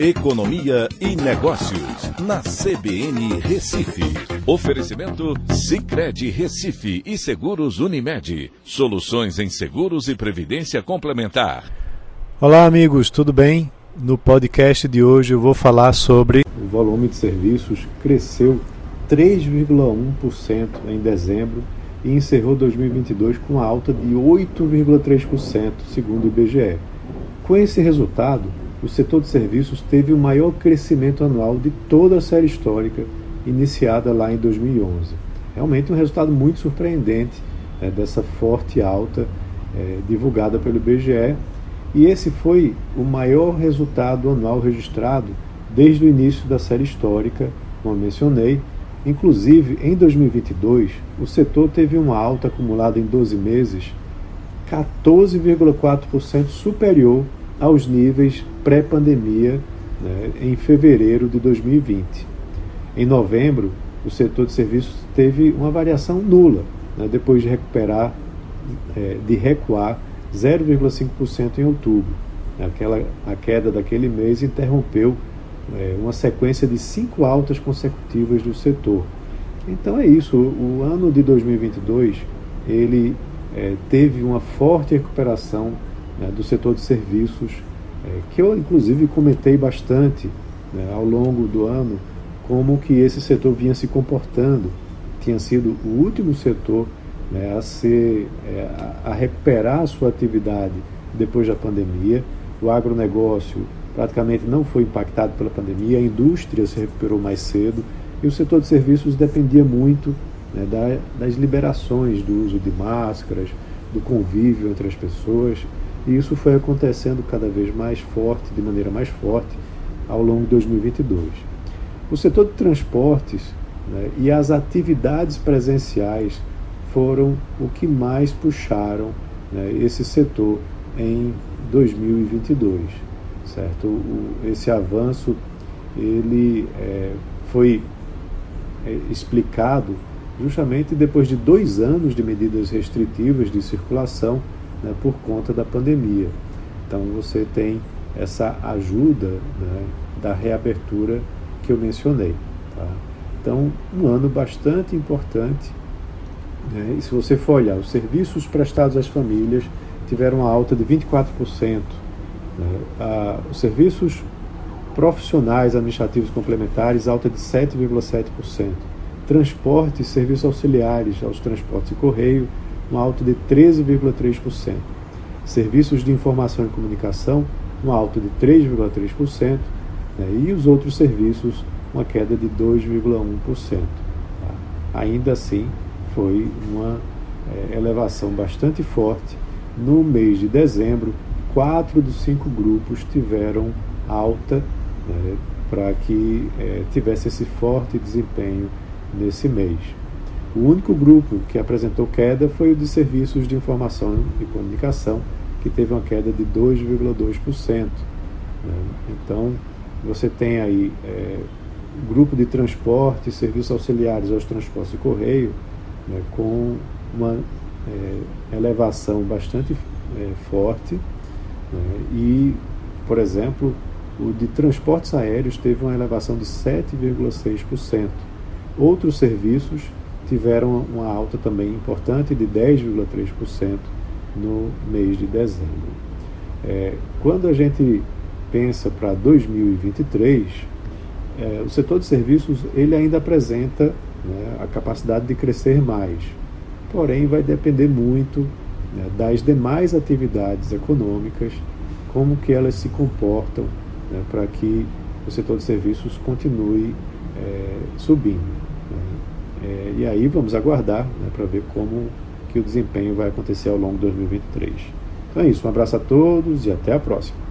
Economia e Negócios, na CBN Recife. Oferecimento Cicred Recife e Seguros Unimed. Soluções em seguros e previdência complementar. Olá, amigos, tudo bem? No podcast de hoje eu vou falar sobre. O volume de serviços cresceu 3,1% em dezembro e encerrou 2022 com alta de 8,3%, segundo o IBGE. Com esse resultado, o setor de serviços teve o maior crescimento anual de toda a série histórica iniciada lá em 2011. Realmente um resultado muito surpreendente né, dessa forte alta é, divulgada pelo IBGE e esse foi o maior resultado anual registrado desde o início da série histórica, como mencionei. Inclusive, em 2022, o setor teve uma alta acumulada em 12 meses 14,4% superior aos níveis pré-pandemia né, em fevereiro de 2020. Em novembro, o setor de serviços teve uma variação nula, né, depois de recuperar, é, de recuar 0,5% em outubro. Aquela, a queda daquele mês interrompeu é, uma sequência de cinco altas consecutivas do setor. Então é isso, o, ano de 2022 ele é, teve uma forte recuperação né, do setor de serviços, é, que eu inclusive comentei bastante né, ao longo do ano como que esse setor vinha se comportando. Tinha sido o último setor né, a, ser, é, a recuperar a sua atividade depois da pandemia. O agronegócio praticamente não foi impactado pela pandemia, a indústria se recuperou mais cedo e o setor de serviços dependia muito né, da, das liberações do uso de máscaras, do convívio entre as pessoas e isso foi acontecendo cada vez mais forte, de maneira mais forte, ao longo de 2022. O setor de transportes né, e as atividades presenciais foram o que mais puxaram né, esse setor em 2022, certo? O, esse avanço ele é, foi é, explicado justamente depois de dois anos de medidas restritivas de circulação né, por conta da pandemia. Então você tem essa ajuda né, da reabertura que eu mencionei. Tá? Então, um ano bastante importante. Né? E se você for olhar, os serviços prestados às famílias tiveram uma alta de 24%. Né? Os serviços profissionais administrativos complementares, alta de 7,7%. Transporte e serviços auxiliares aos transportes e correio, uma alta de 13,3%. Serviços de informação e comunicação, uma alta de 3,3%. Né, e os outros serviços, uma queda de 2,1%. Tá? Ainda assim, foi uma é, elevação bastante forte. No mês de dezembro, quatro dos cinco grupos tiveram alta né, para que é, tivesse esse forte desempenho nesse mês. O único grupo que apresentou queda foi o de serviços de informação e comunicação, que teve uma queda de 2,2%. Né? Então, você tem aí é, grupo de transporte, serviços auxiliares aos transportes e correio, né, com uma é, elevação bastante é, forte. Né, e, por exemplo, o de transportes aéreos teve uma elevação de 7,6%. Outros serviços tiveram uma alta também importante de 10,3% no mês de dezembro. É, quando a gente pensa para 2023, é, o setor de serviços ele ainda apresenta né, a capacidade de crescer mais, porém vai depender muito né, das demais atividades econômicas, como que elas se comportam né, para que o setor de serviços continue é, subindo. É, e aí vamos aguardar né, para ver como que o desempenho vai acontecer ao longo de 2023. Então é isso, um abraço a todos e até a próxima.